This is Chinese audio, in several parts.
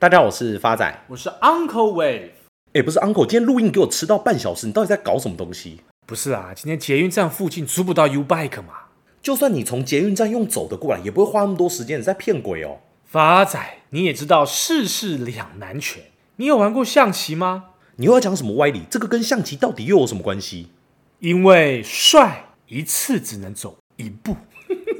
大家好，我是发仔，我是 Uncle Wave。哎，不是 Uncle，今天录音给我迟到半小时，你到底在搞什么东西？不是啊，今天捷运站附近租不到 U Bike 嘛。就算你从捷运站用走的过来，也不会花那么多时间。你在骗鬼哦，发仔，你也知道世事两难全。你有玩过象棋吗？你又要讲什么歪理？这个跟象棋到底又有什么关系？因为帅一次只能走一步。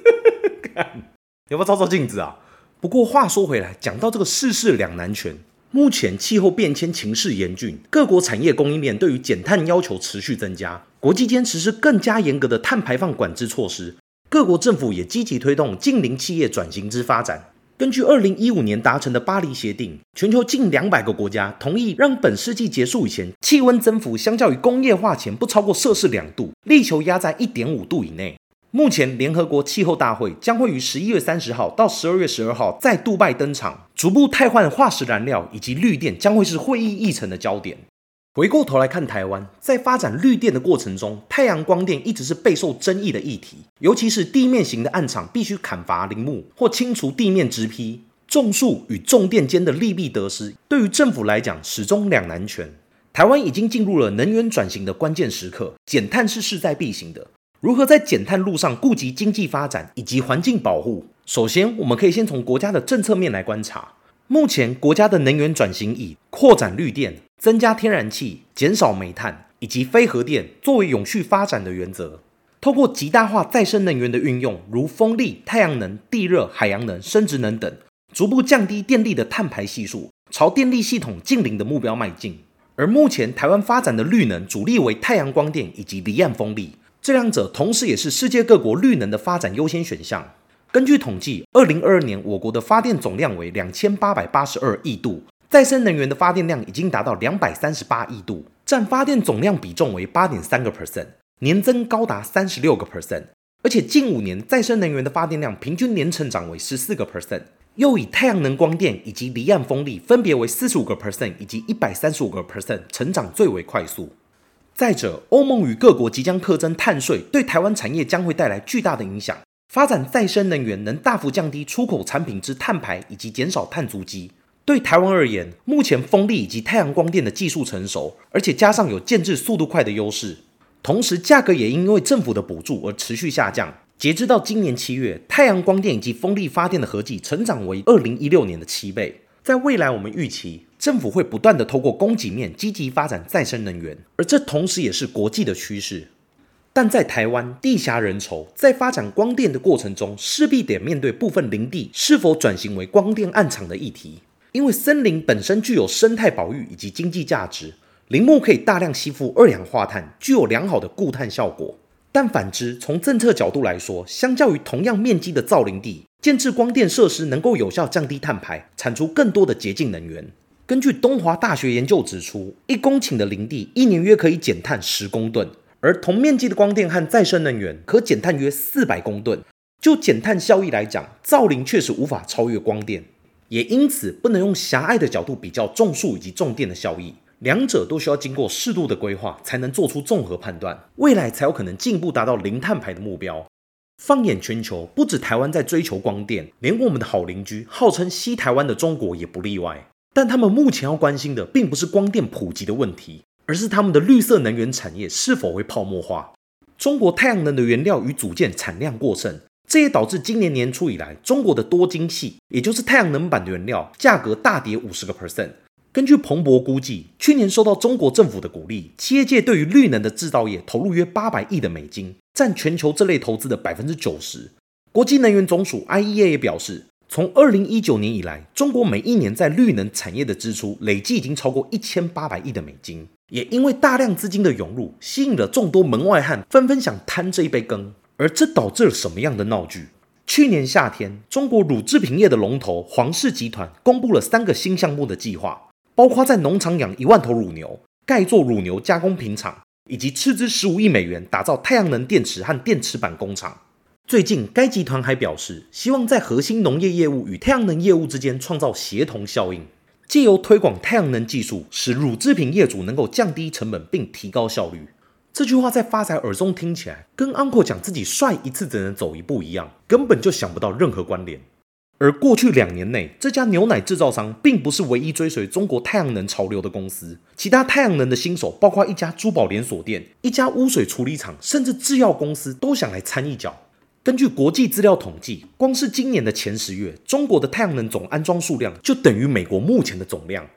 看，你要不要照照镜子啊？不过话说回来，讲到这个世事两难全，目前气候变迁情势严峻，各国产业供应链对于减碳要求持续增加，国际间实施更加严格的碳排放管制措施，各国政府也积极推动近零企业转型之发展。根据二零一五年达成的巴黎协定，全球近两百个国家同意让本世纪结束以前，气温增幅相较于工业化前不超过摄氏两度，力求压在一点五度以内。目前，联合国气候大会将会于十一月三十号到十二月十二号在杜拜登场，逐步汰换化石燃料以及绿电将会是会议议程的焦点。回过头来看台湾，在发展绿电的过程中，太阳光电一直是备受争议的议题，尤其是地面型的暗场必须砍伐林木或清除地面植批，种树与种电间的利弊得失，对于政府来讲始终两难全。台湾已经进入了能源转型的关键时刻，减碳是势在必行的。如何在减碳路上顾及经济发展以及环境保护？首先，我们可以先从国家的政策面来观察。目前，国家的能源转型以扩展绿电、增加天然气、减少煤炭以及非核电作为永续发展的原则。透过极大化再生能源的运用，如风力、太阳能、地热、海洋能、生质能等，逐步降低电力的碳排系数，朝电力系统净零的目标迈进。而目前台湾发展的绿能主力为太阳光电以及离岸风力。这两者同时也是世界各国绿能的发展优先选项。根据统计，二零二二年我国的发电总量为两千八百八十二亿度，再生能源的发电量已经达到两百三十八亿度，占发电总量比重为八点三个 percent，年增高达三十六个 percent。而且近五年再生能源的发电量平均年成长为十四个 percent，又以太阳能光电以及离岸风力分别为四十五个 percent 以及一百三十五个 percent，成长最为快速。再者，欧盟与各国即将课征碳税，对台湾产业将会带来巨大的影响。发展再生能源能大幅降低出口产品之碳排，以及减少碳足迹。对台湾而言，目前风力以及太阳光电的技术成熟，而且加上有建置速度快的优势，同时价格也因为政府的补助而持续下降。截至到今年七月，太阳光电以及风力发电的合计成长为二零一六年的七倍。在未来，我们预期。政府会不断地透过供给面积极发展再生能源，而这同时也是国际的趋势。但在台湾地狭人稠，在发展光电的过程中，势必得面对部分林地是否转型为光电暗场的议题。因为森林本身具有生态保育以及经济价值，林木可以大量吸附二氧化碳，具有良好的固碳效果。但反之，从政策角度来说，相较于同样面积的造林地，建置光电设施能够有效降低碳排，产出更多的洁净能源。根据东华大学研究指出，一公顷的林地一年约可以减碳十公吨，而同面积的光电和再生能源可减碳约四百公吨。就减碳效益来讲，造林确实无法超越光电，也因此不能用狭隘的角度比较种树以及种电的效益，两者都需要经过适度的规划，才能做出综合判断，未来才有可能进一步达到零碳排的目标。放眼全球，不止台湾在追求光电，连我们的好邻居，号称西台湾的中国也不例外。但他们目前要关心的，并不是光电普及的问题，而是他们的绿色能源产业是否会泡沫化。中国太阳能的原料与组件产量过剩，这也导致今年年初以来，中国的多晶系，也就是太阳能板的原料价格大跌五十个 percent。根据彭博估计，去年受到中国政府的鼓励，企业界对于绿能的制造业投入约八百亿的美金，占全球这类投资的百分之九十。国际能源总署 IEA 也表示。从二零一九年以来，中国每一年在绿能产业的支出累计已经超过一千八百亿的美金。也因为大量资金的涌入，吸引了众多门外汉纷纷想贪这一杯羹。而这导致了什么样的闹剧？去年夏天，中国乳制品业的龙头黄氏集团公布了三个新项目的计划，包括在农场养一万头乳牛，盖做乳牛加工品厂，以及斥资十五亿美元打造太阳能电池和电池板工厂。最近，该集团还表示，希望在核心农业业务与太阳能业务之间创造协同效应，借由推广太阳能技术，使乳制品业主能够降低成本并提高效率。这句话在发财耳中听起来，跟 Uncle 讲自己帅一次只能走一步一样，根本就想不到任何关联。而过去两年内，这家牛奶制造商并不是唯一追随中国太阳能潮流的公司，其他太阳能的新手，包括一家珠宝连锁店、一家污水处理厂，甚至制药公司，都想来掺一脚。根据国际资料统计，光是今年的前十月，中国的太阳能总安装数量就等于美国目前的总量。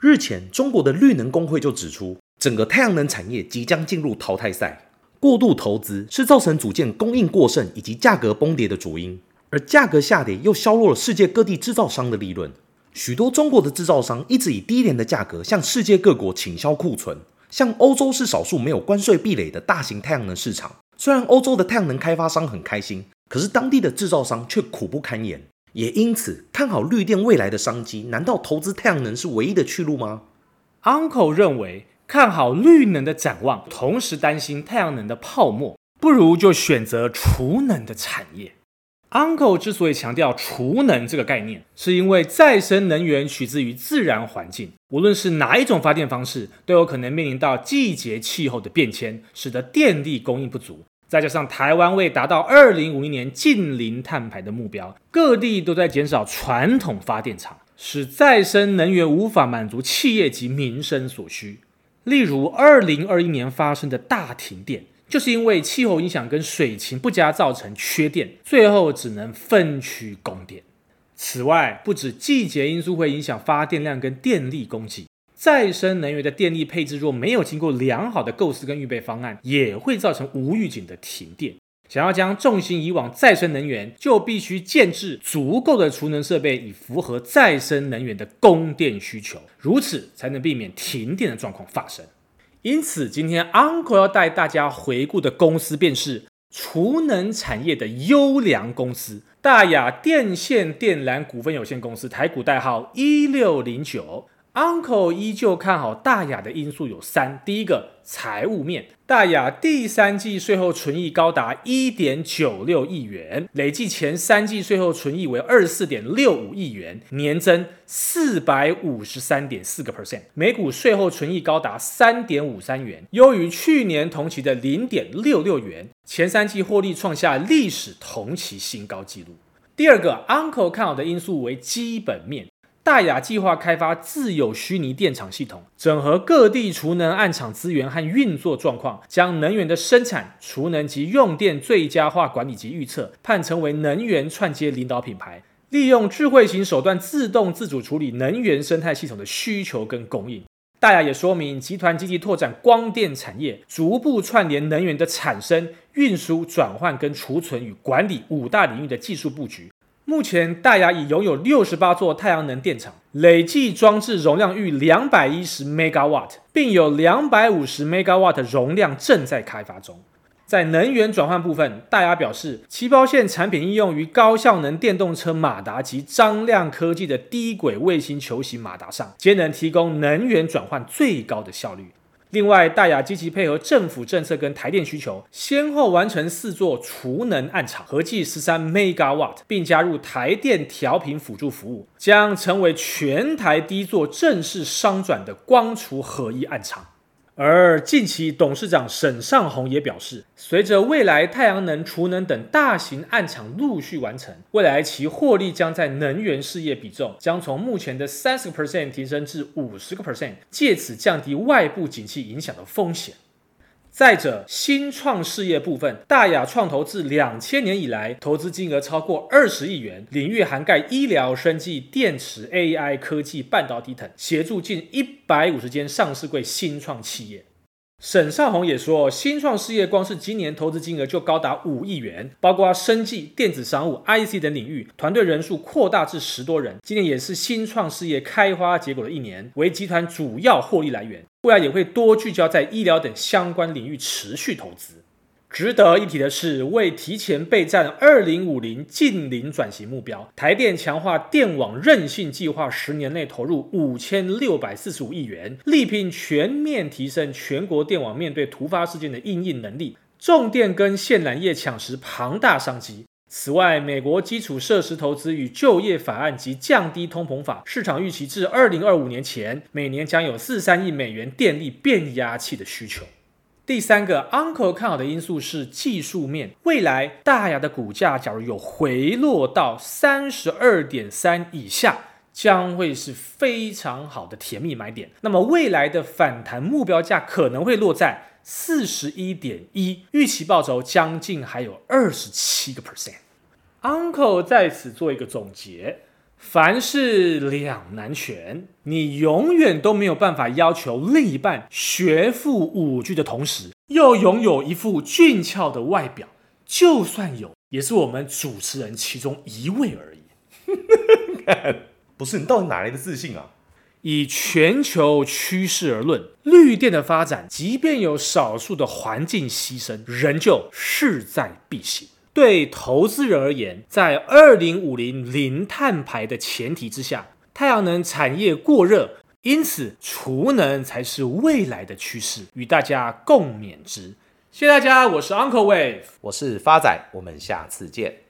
日前，中国的绿能工会就指出，整个太阳能产业即将进入淘汰赛，过度投资是造成组件供应过剩以及价格崩跌的主因。而价格下跌又削弱了世界各地制造商的利润，许多中国的制造商一直以低廉的价格向世界各国倾销库存。像欧洲是少数没有关税壁垒的大型太阳能市场，虽然欧洲的太阳能开发商很开心，可是当地的制造商却苦不堪言。也因此，看好绿电未来的商机，难道投资太阳能是唯一的去路吗？Uncle 认为看好绿能的展望，同时担心太阳能的泡沫，不如就选择储能的产业。Uncle 之所以强调储能这个概念，是因为再生能源取自于自然环境，无论是哪一种发电方式，都有可能面临到季节气候的变迁，使得电力供应不足。再加上台湾为达到二零五零年净零碳排的目标，各地都在减少传统发电厂，使再生能源无法满足企业及民生所需。例如二零二一年发生的大停电。就是因为气候影响跟水情不佳造成缺电，最后只能分区供电。此外，不止季节因素会影响发电量跟电力供给，再生能源的电力配置若没有经过良好的构思跟预备方案，也会造成无预警的停电。想要将重心移往再生能源，就必须建置足够的储能设备，以符合再生能源的供电需求，如此才能避免停电的状况发生。因此，今天 Uncle 要带大家回顾的公司便是储能产业的优良公司——大雅电线电缆股份有限公司，台股代号一六零九。Uncle 依旧看好大亚的因素有三：第一个，财务面。大亚第三季税后存益高达一点九六亿元，累计前三季税后存益为二十四点六五亿元，年增四百五十三点四个 percent，每股税后存益高达三点五三元，优于去年同期的零点六六元，前三季获利创下历史同期新高纪录。第二个，Uncle 看好的因素为基本面。大亚计划开发自有虚拟电厂系统，整合各地储能暗场资源和运作状况，将能源的生产、储能及用电最佳化管理及预测，盼成为能源串接领导品牌。利用智慧型手段，自动自主处理能源生态系统的需求跟供应。大亚也说明，集团积极拓展光电产业，逐步串联能源的产生、运输、转换跟储存与管理五大领域的技术布局。目前，大亚已拥有六十八座太阳能电厂，累计装置容量逾两百一十 megawatt，并有两百五十 megawatt 容量正在开发中。在能源转换部分，大亚表示，旗袍线产品应用于高效能电动车马达及张量科技的低轨卫星球形马达上，皆能提供能源转换最高的效率。另外，大雅积极配合政府政策跟台电需求，先后完成四座储能暗场，合计十三 megawatt，并加入台电调频辅助服务，将成为全台第一座正式商转的光储合一暗场。而近期董事长沈尚红也表示，随着未来太阳能、储能等大型案场陆续完成，未来其获利将在能源事业比重将从目前的三十个 percent 提升至五十个 percent，借此降低外部景气影响的风险。再者，新创事业部分，大亚创投自两千年以来，投资金额超过二十亿元，领域涵盖医疗、生技、电池、AI 科技、半导体等，协助近一百五十间上市柜新创企业。沈尚鸿也说，新创事业光是今年投资金额就高达五亿元，包括生技、电子商务、IC 等领域，团队人数扩大至十多人。今年也是新创事业开花结果的一年，为集团主要获利来源。未来也会多聚焦在医疗等相关领域持续投资。值得一提的是，为提前备战二零五零近零转型目标，台电强化电网韧性计划，十年内投入五千六百四十五亿元，力拼全面提升全国电网面对突发事件的应应能力。重电跟线缆业抢食庞大商机。此外，美国基础设施投资与就业法案及降低通膨法，市场预期至二零二五年前，每年将有四三亿美元电力变压器的需求。第三个，Uncle 看好的因素是技术面，未来大亚的股价假如有回落到三十二点三以下，将会是非常好的甜蜜买点。那么未来的反弹目标价可能会落在四十一点一，预期报酬将近还有二十七个 percent。Uncle 在此做一个总结。凡事两难全，你永远都没有办法要求另一半学富五车的同时，又拥有一副俊俏的外表。就算有，也是我们主持人其中一位而已。不是，你到底哪来的自信啊？以全球趋势而论，绿电的发展，即便有少数的环境牺牲，仍旧势在必行。对投资人而言，在二零五零零碳排的前提之下，太阳能产业过热，因此储能才是未来的趋势，与大家共勉之。谢谢大家，我是 Uncle Wave，我是发仔，我们下次见。